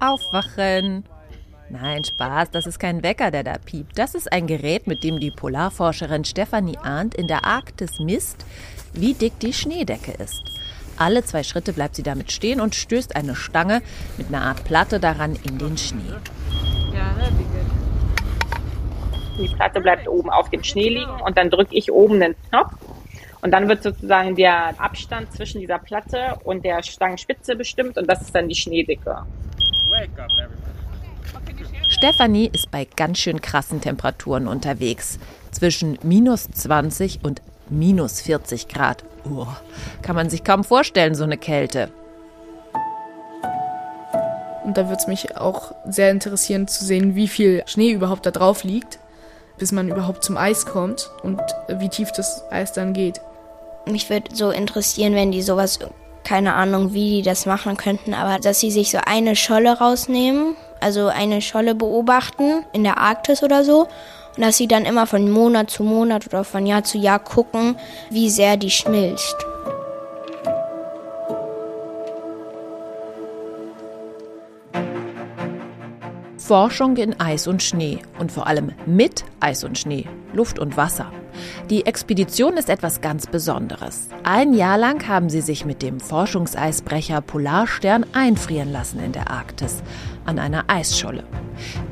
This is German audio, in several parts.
Aufwachen. Nein, Spaß, das ist kein Wecker, der da piept. Das ist ein Gerät, mit dem die Polarforscherin Stefanie Arndt in der Arktis misst, wie dick die Schneedecke ist. Alle zwei Schritte bleibt sie damit stehen und stößt eine Stange mit einer Art Platte daran in den Schnee. Die Platte bleibt oben auf dem Schnee liegen und dann drücke ich oben den Knopf und dann wird sozusagen der Abstand zwischen dieser Platte und der Stangenspitze bestimmt und das ist dann die Schneedicke. Stefanie ist bei ganz schön krassen Temperaturen unterwegs. Zwischen minus 20 und minus 40 Grad. Oh, kann man sich kaum vorstellen, so eine Kälte. Und da würde es mich auch sehr interessieren zu sehen, wie viel Schnee überhaupt da drauf liegt, bis man überhaupt zum Eis kommt und wie tief das Eis dann geht. Mich würde so interessieren, wenn die sowas, keine Ahnung, wie die das machen könnten, aber dass sie sich so eine Scholle rausnehmen, also eine Scholle beobachten in der Arktis oder so und dass sie dann immer von Monat zu Monat oder von Jahr zu Jahr gucken, wie sehr die schmilzt. Forschung in Eis und Schnee und vor allem mit Eis und Schnee, Luft und Wasser. Die Expedition ist etwas ganz Besonderes. Ein Jahr lang haben sie sich mit dem Forschungseisbrecher Polarstern einfrieren lassen in der Arktis an einer Eisscholle.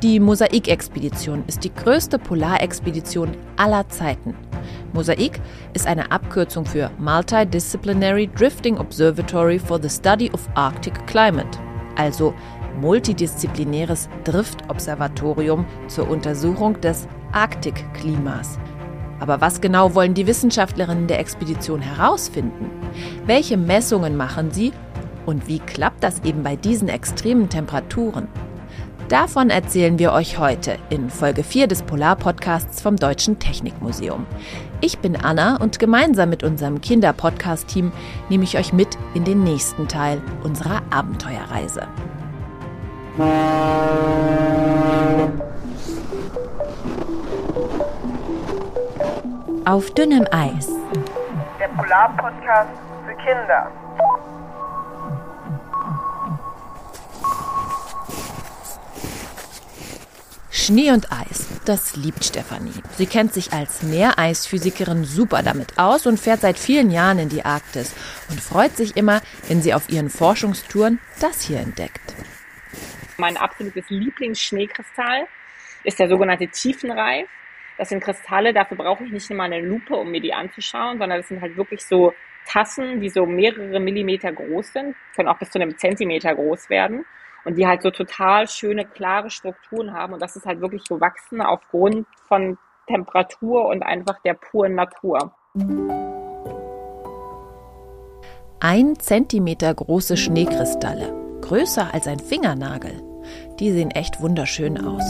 Die Mosaik-Expedition ist die größte Polarexpedition aller Zeiten. Mosaik ist eine Abkürzung für Multidisciplinary Drifting Observatory for the Study of Arctic Climate, also multidisziplinäres Driftobservatorium zur Untersuchung des Arktikklimas. Aber was genau wollen die Wissenschaftlerinnen der Expedition herausfinden? Welche Messungen machen sie und wie klappt das eben bei diesen extremen Temperaturen? Davon erzählen wir euch heute in Folge 4 des Polar-Podcasts vom Deutschen Technikmuseum. Ich bin Anna und gemeinsam mit unserem Kinder-Podcast-Team nehme ich euch mit in den nächsten Teil unserer Abenteuerreise. Auf dünnem Eis. Der Polar-Podcast für Kinder. Schnee und Eis, das liebt Stefanie. Sie kennt sich als Meereisphysikerin super damit aus und fährt seit vielen Jahren in die Arktis und freut sich immer, wenn sie auf ihren Forschungstouren das hier entdeckt. Mein absolutes Lieblingsschneekristall ist der sogenannte Tiefenreif. Das sind Kristalle, dafür brauche ich nicht immer eine Lupe, um mir die anzuschauen, sondern das sind halt wirklich so Tassen, die so mehrere Millimeter groß sind, können auch bis zu einem Zentimeter groß werden und die halt so total schöne, klare Strukturen haben und das ist halt wirklich gewachsen aufgrund von Temperatur und einfach der puren Natur. Ein Zentimeter große Schneekristalle, größer als ein Fingernagel. Die sehen echt wunderschön aus.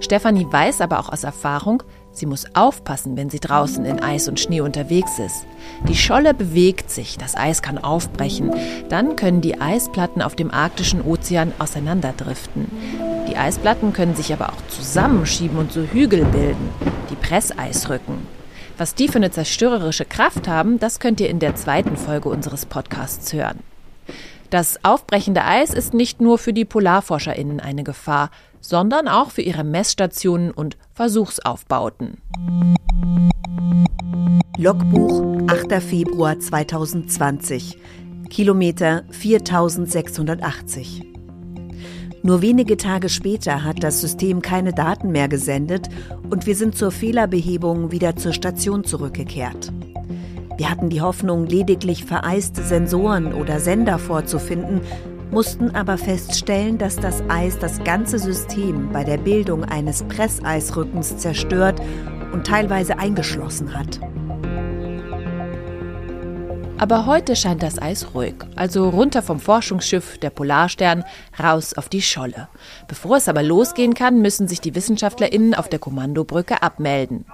Stefanie weiß aber auch aus Erfahrung, sie muss aufpassen, wenn sie draußen in Eis und Schnee unterwegs ist. Die Scholle bewegt sich, das Eis kann aufbrechen. Dann können die Eisplatten auf dem arktischen Ozean auseinanderdriften. Die Eisplatten können sich aber auch zusammenschieben und so Hügel bilden, die Presseisrücken. Was die für eine zerstörerische Kraft haben, das könnt ihr in der zweiten Folge unseres Podcasts hören. Das aufbrechende Eis ist nicht nur für die PolarforscherInnen eine Gefahr, sondern auch für ihre Messstationen und Versuchsaufbauten. Logbuch 8. Februar 2020 Kilometer 4680 Nur wenige Tage später hat das System keine Daten mehr gesendet und wir sind zur Fehlerbehebung wieder zur Station zurückgekehrt. Wir hatten die Hoffnung, lediglich vereiste Sensoren oder Sender vorzufinden, mussten aber feststellen, dass das Eis das ganze System bei der Bildung eines Presseisrückens zerstört und teilweise eingeschlossen hat. Aber heute scheint das Eis ruhig, also runter vom Forschungsschiff der Polarstern, raus auf die Scholle. Bevor es aber losgehen kann, müssen sich die WissenschaftlerInnen auf der Kommandobrücke abmelden.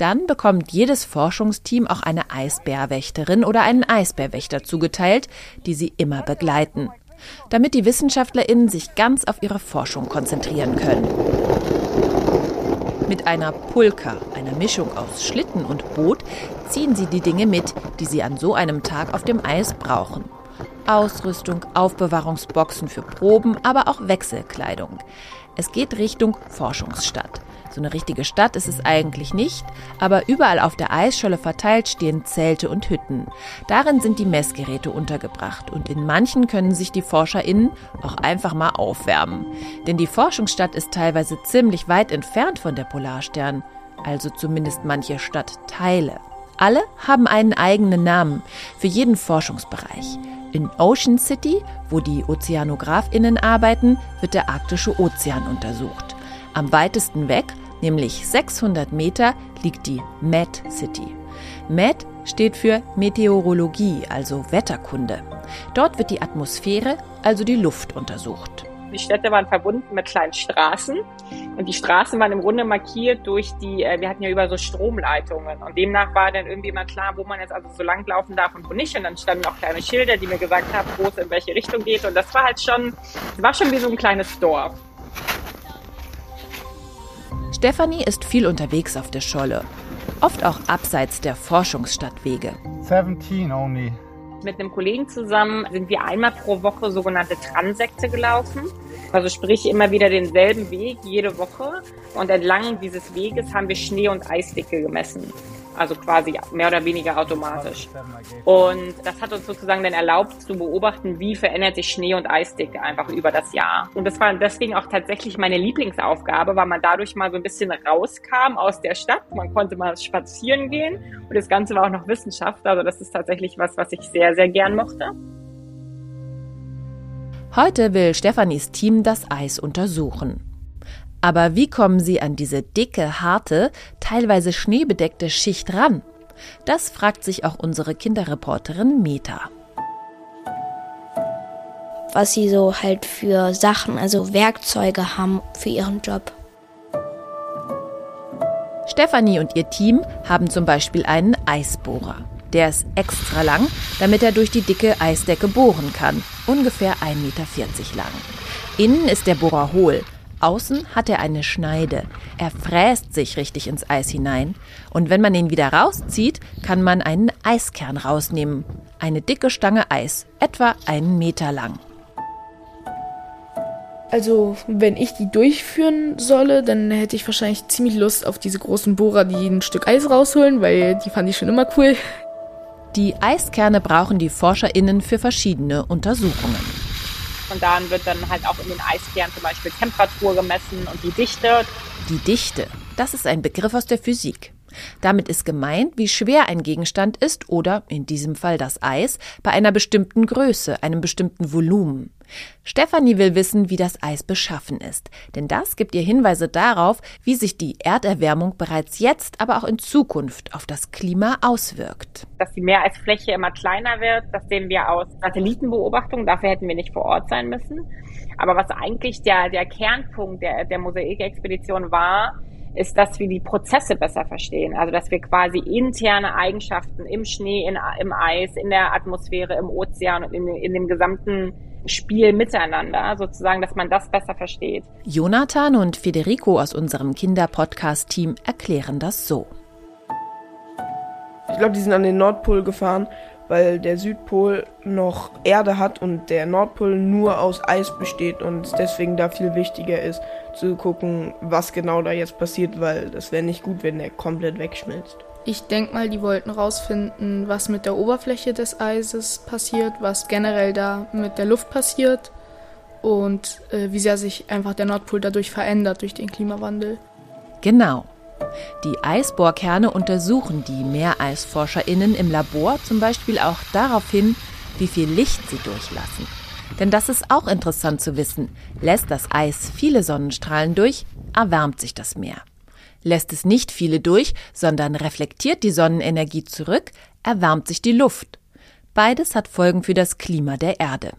Dann bekommt jedes Forschungsteam auch eine Eisbärwächterin oder einen Eisbärwächter zugeteilt, die sie immer begleiten, damit die WissenschaftlerInnen sich ganz auf ihre Forschung konzentrieren können. Mit einer Pulka, einer Mischung aus Schlitten und Boot, ziehen sie die Dinge mit, die sie an so einem Tag auf dem Eis brauchen. Ausrüstung, Aufbewahrungsboxen für Proben, aber auch Wechselkleidung. Es geht Richtung Forschungsstadt. So eine richtige Stadt ist es eigentlich nicht, aber überall auf der Eisscholle verteilt stehen Zelte und Hütten. Darin sind die Messgeräte untergebracht und in manchen können sich die ForscherInnen auch einfach mal aufwärmen. Denn die Forschungsstadt ist teilweise ziemlich weit entfernt von der Polarstern, also zumindest manche Stadtteile. Alle haben einen eigenen Namen für jeden Forschungsbereich. In Ocean City, wo die OzeanografInnen arbeiten, wird der arktische Ozean untersucht. Am weitesten weg nämlich 600 Meter, liegt die Met City. Met steht für Meteorologie, also Wetterkunde. Dort wird die Atmosphäre, also die Luft, untersucht. Die Städte waren verbunden mit kleinen Straßen und die Straßen waren im Grunde markiert durch die, äh, wir hatten ja über so Stromleitungen und demnach war dann irgendwie mal klar, wo man jetzt also so lang laufen darf und wo nicht und dann standen auch kleine Schilder, die mir gesagt haben, wo es in welche Richtung geht und das war halt schon, war schon wie so ein kleines Dorf. Stefanie ist viel unterwegs auf der Scholle, oft auch abseits der Forschungsstadtwege. 17 only. Mit einem Kollegen zusammen sind wir einmal pro Woche sogenannte Transekte gelaufen. Also sprich immer wieder denselben Weg jede Woche. Und entlang dieses Weges haben wir Schnee- und Eisdicke gemessen also quasi mehr oder weniger automatisch. Und das hat uns sozusagen dann erlaubt zu beobachten, wie verändert sich Schnee- und Eisdicke einfach über das Jahr. Und das war deswegen auch tatsächlich meine Lieblingsaufgabe, weil man dadurch mal so ein bisschen rauskam aus der Stadt. Man konnte mal spazieren gehen und das Ganze war auch noch Wissenschaft. Also das ist tatsächlich was, was ich sehr, sehr gern mochte. Heute will Stefanis Team das Eis untersuchen. Aber wie kommen sie an diese dicke, harte, teilweise schneebedeckte Schicht ran? Das fragt sich auch unsere Kinderreporterin Meta. Was sie so halt für Sachen, also Werkzeuge haben für ihren Job. Stefanie und ihr Team haben zum Beispiel einen Eisbohrer. Der ist extra lang, damit er durch die dicke Eisdecke bohren kann, ungefähr 1,40 Meter lang. Innen ist der Bohrer hohl, Außen hat er eine Schneide. Er fräst sich richtig ins Eis hinein. Und wenn man ihn wieder rauszieht, kann man einen Eiskern rausnehmen. Eine dicke Stange Eis, etwa einen Meter lang. Also, wenn ich die durchführen solle, dann hätte ich wahrscheinlich ziemlich Lust auf diese großen Bohrer, die ein Stück Eis rausholen, weil die fand ich schon immer cool. Die Eiskerne brauchen die ForscherInnen für verschiedene Untersuchungen. Und dann wird dann halt auch in den Eiskernen zum Beispiel Temperatur gemessen und die Dichte. Die Dichte, das ist ein Begriff aus der Physik. Damit ist gemeint, wie schwer ein Gegenstand ist oder, in diesem Fall das Eis, bei einer bestimmten Größe, einem bestimmten Volumen. Stefanie will wissen, wie das Eis beschaffen ist, denn das gibt ihr Hinweise darauf, wie sich die Erderwärmung bereits jetzt, aber auch in Zukunft auf das Klima auswirkt. Dass die Meereisfläche immer kleiner wird, das sehen wir aus Satellitenbeobachtungen, dafür hätten wir nicht vor Ort sein müssen. Aber was eigentlich der, der Kernpunkt der, der Mosaikexpedition war, ist, dass wir die Prozesse besser verstehen. Also dass wir quasi interne Eigenschaften im Schnee, in, im Eis, in der Atmosphäre, im Ozean und in, in dem gesamten Spiel miteinander, sozusagen, dass man das besser versteht. Jonathan und Federico aus unserem Kinderpodcast-Team erklären das so. Ich glaube, die sind an den Nordpol gefahren weil der Südpol noch Erde hat und der Nordpol nur aus Eis besteht und es deswegen da viel wichtiger ist zu gucken, was genau da jetzt passiert, weil das wäre nicht gut, wenn der komplett wegschmilzt. Ich denke mal, die wollten rausfinden, was mit der Oberfläche des Eises passiert, was generell da mit der Luft passiert und äh, wie sehr sich einfach der Nordpol dadurch verändert durch den Klimawandel. Genau. Die Eisbohrkerne untersuchen die MeereisforscherInnen im Labor zum Beispiel auch darauf hin, wie viel Licht sie durchlassen. Denn das ist auch interessant zu wissen. Lässt das Eis viele Sonnenstrahlen durch, erwärmt sich das Meer. Lässt es nicht viele durch, sondern reflektiert die Sonnenenergie zurück, erwärmt sich die Luft. Beides hat Folgen für das Klima der Erde.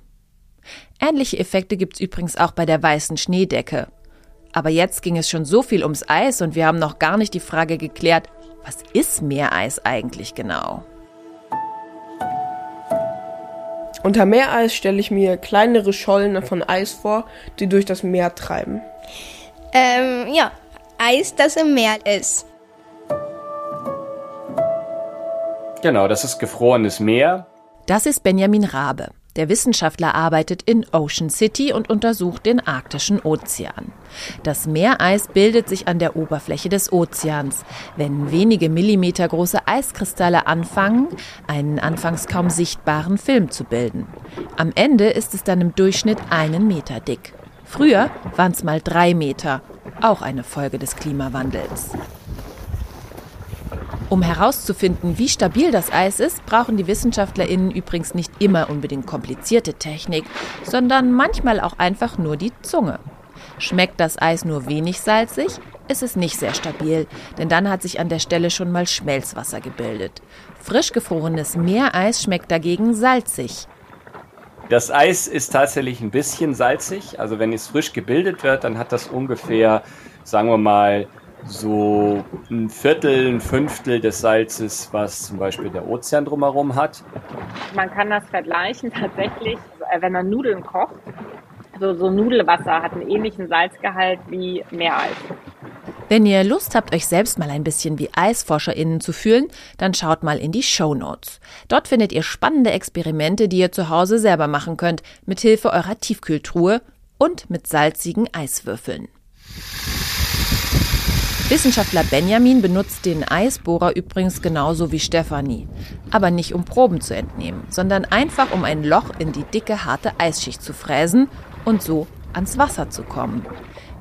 Ähnliche Effekte gibt's übrigens auch bei der weißen Schneedecke. Aber jetzt ging es schon so viel ums Eis und wir haben noch gar nicht die Frage geklärt, was ist Meereis eigentlich genau? Unter Meereis stelle ich mir kleinere Schollen von Eis vor, die durch das Meer treiben. Ähm, ja, Eis, das im Meer ist. Genau, das ist gefrorenes Meer. Das ist Benjamin Rabe. Der Wissenschaftler arbeitet in Ocean City und untersucht den arktischen Ozean. Das Meereis bildet sich an der Oberfläche des Ozeans. Wenn wenige Millimeter große Eiskristalle anfangen, einen anfangs kaum sichtbaren Film zu bilden. Am Ende ist es dann im Durchschnitt einen Meter dick. Früher waren es mal drei Meter, auch eine Folge des Klimawandels. Um herauszufinden, wie stabil das Eis ist, brauchen die WissenschaftlerInnen übrigens nicht immer unbedingt komplizierte Technik, sondern manchmal auch einfach nur die Zunge. Schmeckt das Eis nur wenig salzig, ist es nicht sehr stabil, denn dann hat sich an der Stelle schon mal Schmelzwasser gebildet. Frisch gefrorenes Meereis schmeckt dagegen salzig. Das Eis ist tatsächlich ein bisschen salzig. Also wenn es frisch gebildet wird, dann hat das ungefähr, sagen wir mal, so ein Viertel, ein Fünftel des Salzes, was zum Beispiel der Ozean drumherum hat. Man kann das vergleichen tatsächlich, äh, wenn man Nudeln kocht. Also so Nudelwasser hat einen ähnlichen Salzgehalt wie Meereis. Wenn ihr Lust habt, euch selbst mal ein bisschen wie EisforscherInnen zu fühlen, dann schaut mal in die Show Notes. Dort findet ihr spannende Experimente, die ihr zu Hause selber machen könnt, mit Hilfe eurer Tiefkühltruhe und mit salzigen Eiswürfeln. Wissenschaftler Benjamin benutzt den Eisbohrer übrigens genauso wie Stefanie. Aber nicht um Proben zu entnehmen, sondern einfach um ein Loch in die dicke, harte Eisschicht zu fräsen und so ans Wasser zu kommen.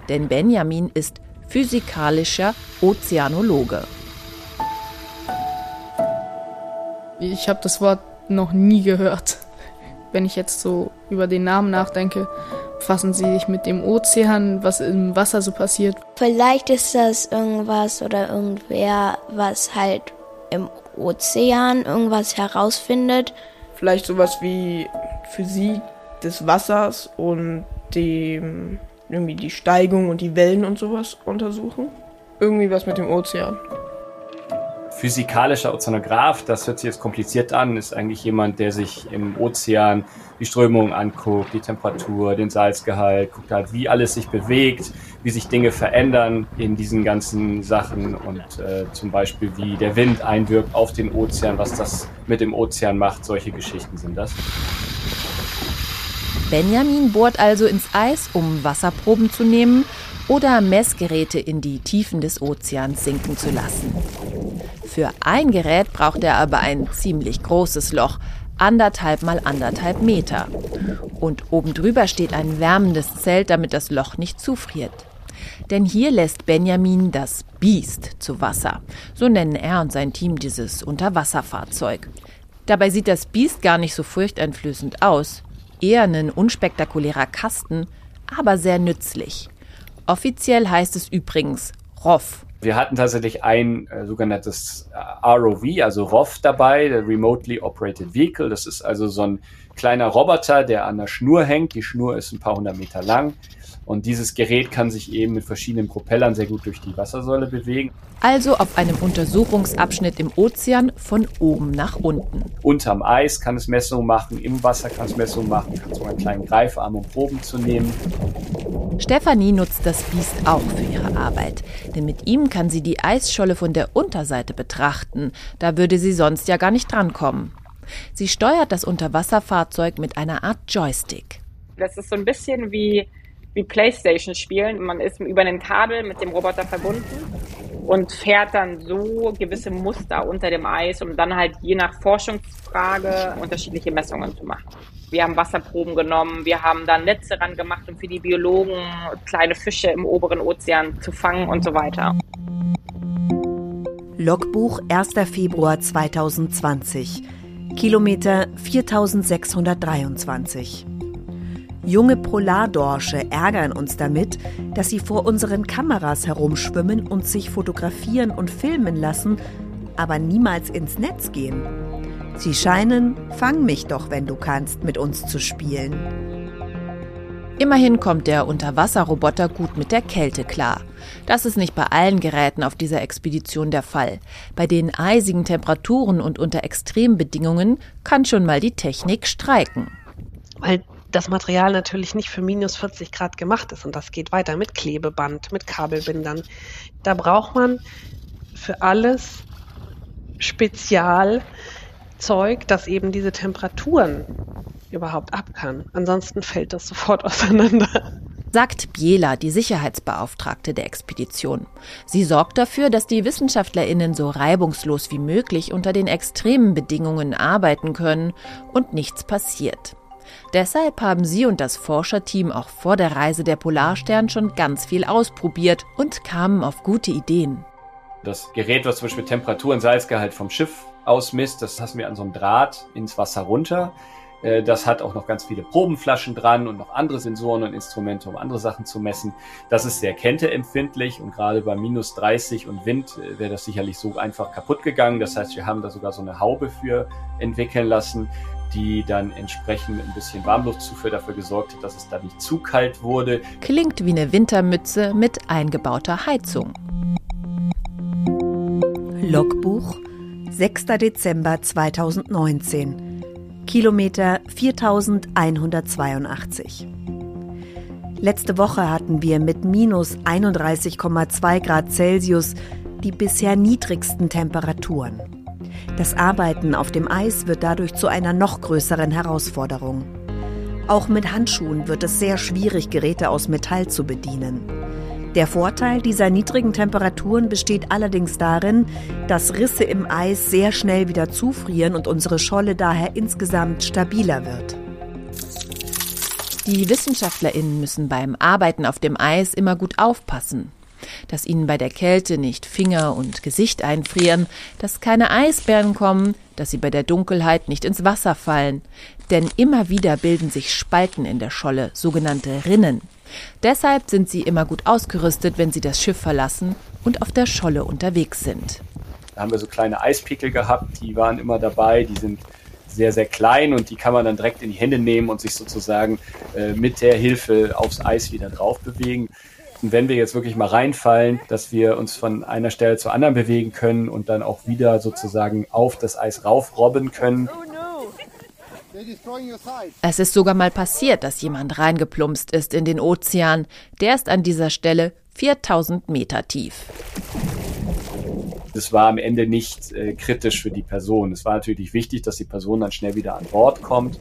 Denn Benjamin ist physikalischer Ozeanologe. Ich habe das Wort noch nie gehört. Wenn ich jetzt so über den Namen nachdenke, befassen sie sich mit dem Ozean, was im Wasser so passiert. Vielleicht ist das irgendwas oder irgendwer, was halt im Ozean irgendwas herausfindet. Vielleicht sowas wie Physik des Wassers und die, irgendwie die Steigung und die Wellen und sowas untersuchen. Irgendwie was mit dem Ozean physikalischer Ozeanograph, das hört sich jetzt kompliziert an, ist eigentlich jemand, der sich im Ozean die Strömung anguckt, die Temperatur, den Salzgehalt, guckt halt, wie alles sich bewegt, wie sich Dinge verändern in diesen ganzen Sachen und äh, zum Beispiel, wie der Wind einwirkt auf den Ozean, was das mit dem Ozean macht. Solche Geschichten sind das. Benjamin bohrt also ins Eis, um Wasserproben zu nehmen oder Messgeräte in die Tiefen des Ozeans sinken zu lassen. Für ein Gerät braucht er aber ein ziemlich großes Loch, anderthalb mal anderthalb Meter. Und oben drüber steht ein wärmendes Zelt, damit das Loch nicht zufriert. Denn hier lässt Benjamin das Biest zu Wasser. So nennen er und sein Team dieses Unterwasserfahrzeug. Dabei sieht das Biest gar nicht so furchteinflößend aus. Eher ein unspektakulärer Kasten, aber sehr nützlich. Offiziell heißt es übrigens ROV, wir hatten tatsächlich ein äh, sogenanntes äh, ROV, also ROV dabei, der Remotely Operated Vehicle. Das ist also so ein kleiner Roboter, der an der Schnur hängt. Die Schnur ist ein paar hundert Meter lang. Und dieses Gerät kann sich eben mit verschiedenen Propellern sehr gut durch die Wassersäule bewegen. Also auf einem Untersuchungsabschnitt im Ozean von oben nach unten. Unterm Eis kann es Messungen machen, im Wasser kann es Messungen machen, kann sogar einen kleinen Greifarm, um Proben zu nehmen. Stefanie nutzt das Biest auch für ihre Arbeit, denn mit ihm kann sie die Eisscholle von der Unterseite betrachten. Da würde sie sonst ja gar nicht drankommen. Sie steuert das Unterwasserfahrzeug mit einer Art Joystick. Das ist so ein bisschen wie, wie Playstation spielen. Man ist über ein Kabel mit dem Roboter verbunden und fährt dann so gewisse Muster unter dem Eis, um dann halt je nach Forschungsfrage unterschiedliche Messungen zu machen. Wir haben Wasserproben genommen, wir haben da Netze ran gemacht, um für die Biologen kleine Fische im oberen Ozean zu fangen und so weiter. Logbuch 1. Februar 2020. Kilometer 4623. Junge Polardorsche ärgern uns damit, dass sie vor unseren Kameras herumschwimmen und sich fotografieren und filmen lassen, aber niemals ins Netz gehen. Sie scheinen, fang mich doch, wenn du kannst, mit uns zu spielen. Immerhin kommt der Unterwasserroboter gut mit der Kälte klar. Das ist nicht bei allen Geräten auf dieser Expedition der Fall. Bei den eisigen Temperaturen und unter Extrembedingungen kann schon mal die Technik streiken. Weil das Material natürlich nicht für minus 40 Grad gemacht ist und das geht weiter mit Klebeband, mit Kabelbindern. Da braucht man für alles Spezialzeug, das eben diese Temperaturen überhaupt ab kann. Ansonsten fällt das sofort auseinander. Sagt Biela, die Sicherheitsbeauftragte der Expedition. Sie sorgt dafür, dass die WissenschaftlerInnen so reibungslos wie möglich unter den extremen Bedingungen arbeiten können und nichts passiert. Deshalb haben sie und das Forscherteam auch vor der Reise der Polarstern schon ganz viel ausprobiert und kamen auf gute Ideen. Das Gerät, was zum Beispiel Temperatur und Salzgehalt vom Schiff ausmisst, das lassen wir an so einem Draht ins Wasser runter. Äh, das hat auch noch ganz viele Probenflaschen dran und noch andere Sensoren und Instrumente, um andere Sachen zu messen. Das ist sehr kälteempfindlich und gerade bei minus 30 und Wind äh, wäre das sicherlich so einfach kaputt gegangen. Das heißt, wir haben da sogar so eine Haube für entwickeln lassen, die dann entsprechend ein bisschen Warmluftzufuhr dafür gesorgt hat, dass es da nicht zu kalt wurde. Klingt wie eine Wintermütze mit eingebauter Heizung. Logbuch 6. Dezember 2019 Kilometer 4182. Letzte Woche hatten wir mit minus 31,2 Grad Celsius die bisher niedrigsten Temperaturen. Das Arbeiten auf dem Eis wird dadurch zu einer noch größeren Herausforderung. Auch mit Handschuhen wird es sehr schwierig, Geräte aus Metall zu bedienen. Der Vorteil dieser niedrigen Temperaturen besteht allerdings darin, dass Risse im Eis sehr schnell wieder zufrieren und unsere Scholle daher insgesamt stabiler wird. Die Wissenschaftlerinnen müssen beim Arbeiten auf dem Eis immer gut aufpassen, dass ihnen bei der Kälte nicht Finger und Gesicht einfrieren, dass keine Eisbären kommen, dass sie bei der Dunkelheit nicht ins Wasser fallen, denn immer wieder bilden sich Spalten in der Scholle, sogenannte Rinnen. Deshalb sind sie immer gut ausgerüstet, wenn sie das Schiff verlassen und auf der Scholle unterwegs sind. Da haben wir so kleine Eispickel gehabt, die waren immer dabei, die sind sehr, sehr klein und die kann man dann direkt in die Hände nehmen und sich sozusagen äh, mit der Hilfe aufs Eis wieder drauf bewegen. Und wenn wir jetzt wirklich mal reinfallen, dass wir uns von einer Stelle zur anderen bewegen können und dann auch wieder sozusagen auf das Eis raufrobben können. Es ist sogar mal passiert, dass jemand reingeplumpst ist in den Ozean. Der ist an dieser Stelle 4000 Meter tief. Das war am Ende nicht äh, kritisch für die Person. Es war natürlich wichtig, dass die Person dann schnell wieder an Bord kommt,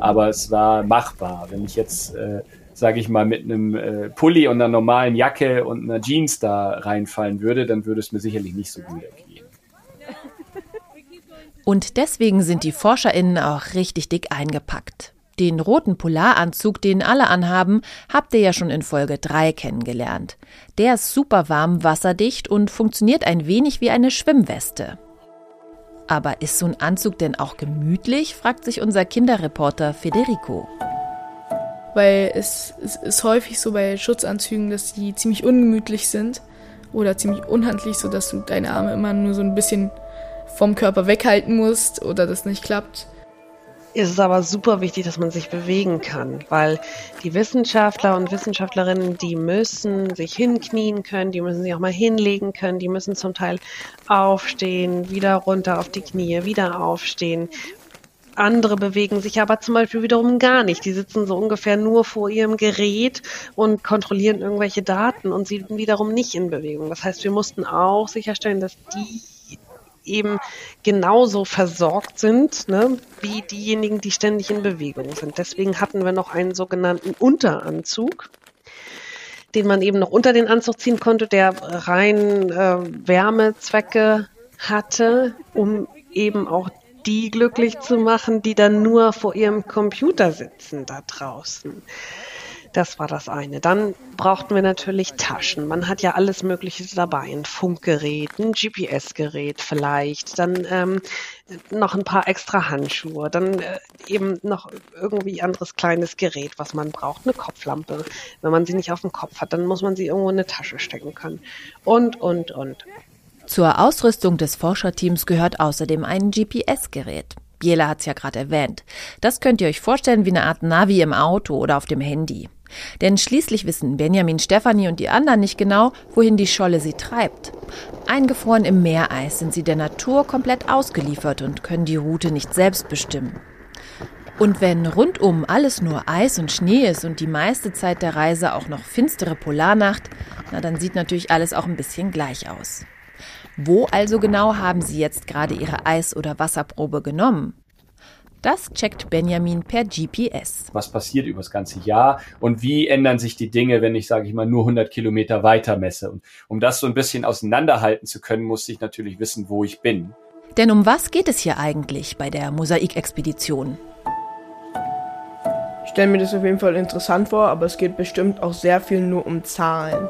aber es war machbar. Wenn ich jetzt, äh, sage ich mal, mit einem äh, Pulli und einer normalen Jacke und einer Jeans da reinfallen würde, dann würde es mir sicherlich nicht so gut ergehen. Und deswegen sind die ForscherInnen auch richtig dick eingepackt. Den roten Polaranzug, den alle anhaben, habt ihr ja schon in Folge 3 kennengelernt. Der ist super warm, wasserdicht und funktioniert ein wenig wie eine Schwimmweste. Aber ist so ein Anzug denn auch gemütlich? fragt sich unser Kinderreporter Federico. Weil es, es ist häufig so bei Schutzanzügen, dass die ziemlich ungemütlich sind oder ziemlich unhandlich, sodass du deine Arme immer nur so ein bisschen vom Körper weghalten musst oder das nicht klappt. Es ist aber super wichtig, dass man sich bewegen kann, weil die Wissenschaftler und Wissenschaftlerinnen, die müssen sich hinknien können, die müssen sich auch mal hinlegen können, die müssen zum Teil aufstehen, wieder runter auf die Knie, wieder aufstehen. Andere bewegen sich aber zum Beispiel wiederum gar nicht. Die sitzen so ungefähr nur vor ihrem Gerät und kontrollieren irgendwelche Daten und sind wiederum nicht in Bewegung. Das heißt, wir mussten auch sicherstellen, dass die eben genauso versorgt sind, ne, wie diejenigen, die ständig in Bewegung sind. Deswegen hatten wir noch einen sogenannten Unteranzug, den man eben noch unter den Anzug ziehen konnte, der rein äh, Wärmezwecke hatte, um eben auch die glücklich zu machen, die dann nur vor ihrem Computer sitzen da draußen. Das war das eine. Dann brauchten wir natürlich Taschen. Man hat ja alles Mögliche dabei. Ein Funkgerät, ein GPS-Gerät vielleicht, dann ähm, noch ein paar extra Handschuhe, dann äh, eben noch irgendwie anderes kleines Gerät, was man braucht. Eine Kopflampe. Wenn man sie nicht auf dem Kopf hat, dann muss man sie irgendwo in eine Tasche stecken können. Und, und, und. Zur Ausrüstung des Forscherteams gehört außerdem ein GPS-Gerät. Biela hat es ja gerade erwähnt. Das könnt ihr euch vorstellen wie eine Art Navi im Auto oder auf dem Handy. Denn schließlich wissen Benjamin, Stefanie und die anderen nicht genau, wohin die Scholle sie treibt. Eingefroren im Meereis sind sie der Natur komplett ausgeliefert und können die Route nicht selbst bestimmen. Und wenn rundum alles nur Eis und Schnee ist und die meiste Zeit der Reise auch noch finstere Polarnacht, na dann sieht natürlich alles auch ein bisschen gleich aus. Wo also genau haben Sie jetzt gerade Ihre Eis- oder Wasserprobe genommen? Das checkt Benjamin per GPS. Was passiert über das ganze Jahr und wie ändern sich die Dinge, wenn ich, sage ich mal, nur 100 Kilometer weiter messe? Und um das so ein bisschen auseinanderhalten zu können, musste ich natürlich wissen, wo ich bin. Denn um was geht es hier eigentlich bei der Mosaikexpedition? Ich stelle mir das auf jeden Fall interessant vor, aber es geht bestimmt auch sehr viel nur um Zahlen.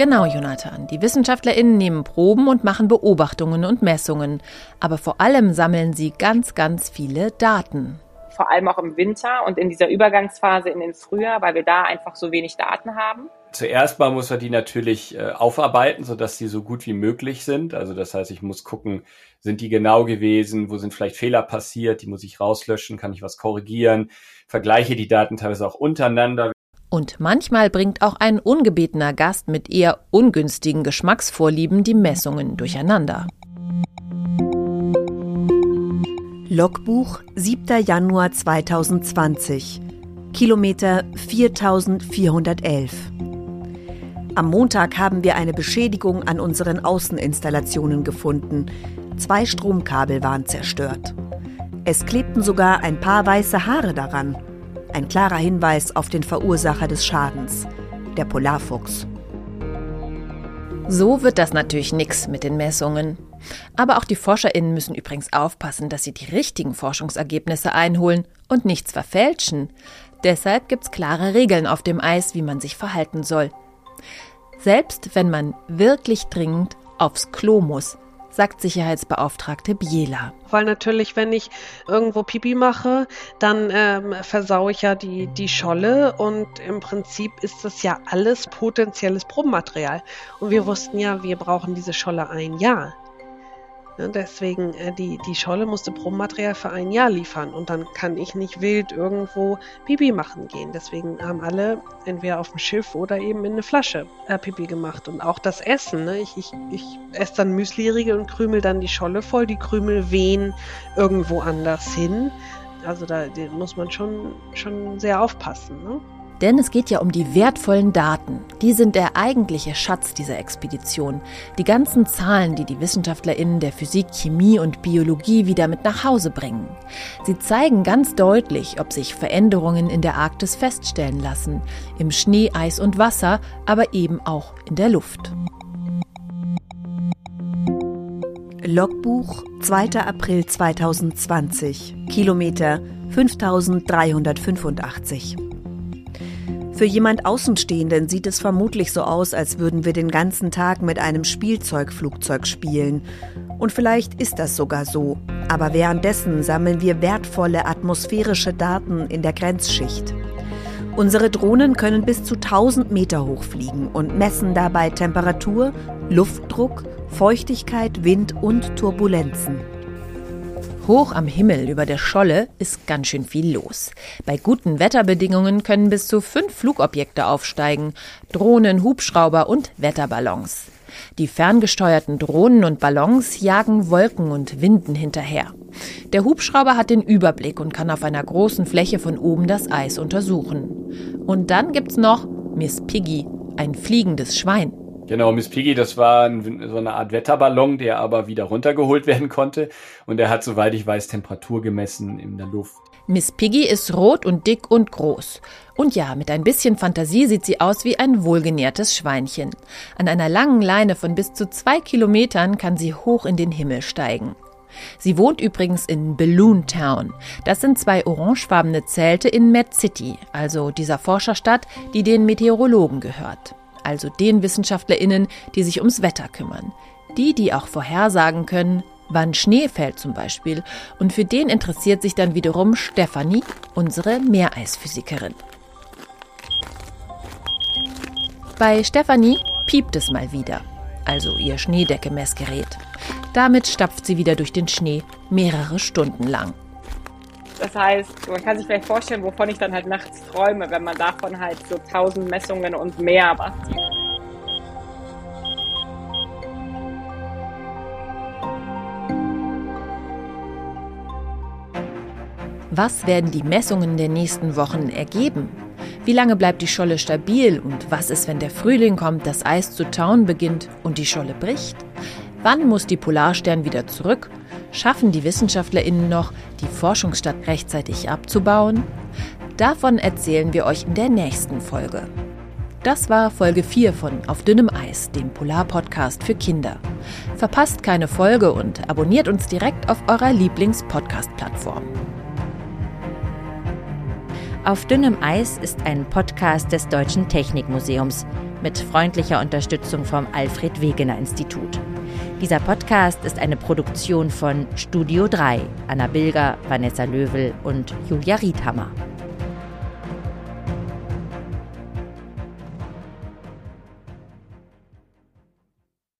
Genau, Jonathan. Die WissenschaftlerInnen nehmen Proben und machen Beobachtungen und Messungen. Aber vor allem sammeln sie ganz, ganz viele Daten. Vor allem auch im Winter und in dieser Übergangsphase in den Frühjahr, weil wir da einfach so wenig Daten haben. Zuerst mal muss er die natürlich äh, aufarbeiten, sodass sie so gut wie möglich sind. Also das heißt, ich muss gucken, sind die genau gewesen, wo sind vielleicht Fehler passiert, die muss ich rauslöschen, kann ich was korrigieren, vergleiche die Daten teilweise auch untereinander. Und manchmal bringt auch ein ungebetener Gast mit eher ungünstigen Geschmacksvorlieben die Messungen durcheinander. Logbuch 7. Januar 2020 Kilometer 4411 Am Montag haben wir eine Beschädigung an unseren Außeninstallationen gefunden. Zwei Stromkabel waren zerstört. Es klebten sogar ein paar weiße Haare daran. Ein klarer Hinweis auf den Verursacher des Schadens, der Polarfuchs. So wird das natürlich nichts mit den Messungen. Aber auch die ForscherInnen müssen übrigens aufpassen, dass sie die richtigen Forschungsergebnisse einholen und nichts verfälschen. Deshalb gibt's klare Regeln auf dem Eis, wie man sich verhalten soll. Selbst wenn man wirklich dringend aufs Klo muss, sagt Sicherheitsbeauftragte Biela. Weil natürlich, wenn ich irgendwo Pipi mache, dann ähm, versaue ich ja die, die Scholle und im Prinzip ist das ja alles potenzielles Probenmaterial. Und wir wussten ja, wir brauchen diese Scholle ein Jahr. Ja, deswegen, äh, die, die Scholle musste Probenmaterial für ein Jahr liefern und dann kann ich nicht wild irgendwo Pipi machen gehen. Deswegen haben alle entweder auf dem Schiff oder eben in eine Flasche äh, Pipi gemacht. Und auch das Essen. Ne? Ich, ich, ich esse dann Müsliriegel und krümel dann die Scholle voll. Die Krümel wehen irgendwo anders hin. Also da muss man schon, schon sehr aufpassen. Ne? Denn es geht ja um die wertvollen Daten. Die sind der eigentliche Schatz dieser Expedition. Die ganzen Zahlen, die die WissenschaftlerInnen der Physik, Chemie und Biologie wieder mit nach Hause bringen. Sie zeigen ganz deutlich, ob sich Veränderungen in der Arktis feststellen lassen. Im Schnee, Eis und Wasser, aber eben auch in der Luft. Logbuch 2. April 2020 Kilometer 5385 für jemand Außenstehenden sieht es vermutlich so aus, als würden wir den ganzen Tag mit einem Spielzeugflugzeug spielen. Und vielleicht ist das sogar so. Aber währenddessen sammeln wir wertvolle atmosphärische Daten in der Grenzschicht. Unsere Drohnen können bis zu 1000 Meter hoch fliegen und messen dabei Temperatur, Luftdruck, Feuchtigkeit, Wind und Turbulenzen. Hoch am Himmel über der Scholle ist ganz schön viel los. Bei guten Wetterbedingungen können bis zu fünf Flugobjekte aufsteigen. Drohnen, Hubschrauber und Wetterballons. Die ferngesteuerten Drohnen und Ballons jagen Wolken und Winden hinterher. Der Hubschrauber hat den Überblick und kann auf einer großen Fläche von oben das Eis untersuchen. Und dann gibt's noch Miss Piggy, ein fliegendes Schwein. Genau, Miss Piggy, das war ein, so eine Art Wetterballon, der aber wieder runtergeholt werden konnte. Und der hat, soweit ich weiß, Temperatur gemessen in der Luft. Miss Piggy ist rot und dick und groß. Und ja, mit ein bisschen Fantasie sieht sie aus wie ein wohlgenährtes Schweinchen. An einer langen Leine von bis zu zwei Kilometern kann sie hoch in den Himmel steigen. Sie wohnt übrigens in Balloon Town. Das sind zwei orangefarbene Zelte in Med City, also dieser Forscherstadt, die den Meteorologen gehört also den Wissenschaftlerinnen, die sich ums Wetter kümmern. Die, die auch vorhersagen können, wann Schnee fällt zum Beispiel. Und für den interessiert sich dann wiederum Stefanie, unsere Meereisphysikerin. Bei Stefanie piept es mal wieder, also ihr Schneedecke-Messgerät. Damit stapft sie wieder durch den Schnee mehrere Stunden lang. Das heißt, man kann sich vielleicht vorstellen, wovon ich dann halt nachts träume, wenn man davon halt so tausend Messungen und mehr macht. Was werden die Messungen der nächsten Wochen ergeben? Wie lange bleibt die Scholle stabil und was ist, wenn der Frühling kommt, das Eis zu tauen beginnt und die Scholle bricht? Wann muss die Polarstern wieder zurück Schaffen die WissenschaftlerInnen noch, die Forschungsstadt rechtzeitig abzubauen? Davon erzählen wir euch in der nächsten Folge. Das war Folge 4 von Auf dünnem Eis, dem Polar-Podcast für Kinder. Verpasst keine Folge und abonniert uns direkt auf eurer Lieblings-Podcast-Plattform. Auf dünnem Eis ist ein Podcast des Deutschen Technikmuseums mit freundlicher Unterstützung vom Alfred Wegener Institut. Dieser Podcast ist eine Produktion von Studio 3, Anna Bilger, Vanessa Löwel und Julia Riedhammer.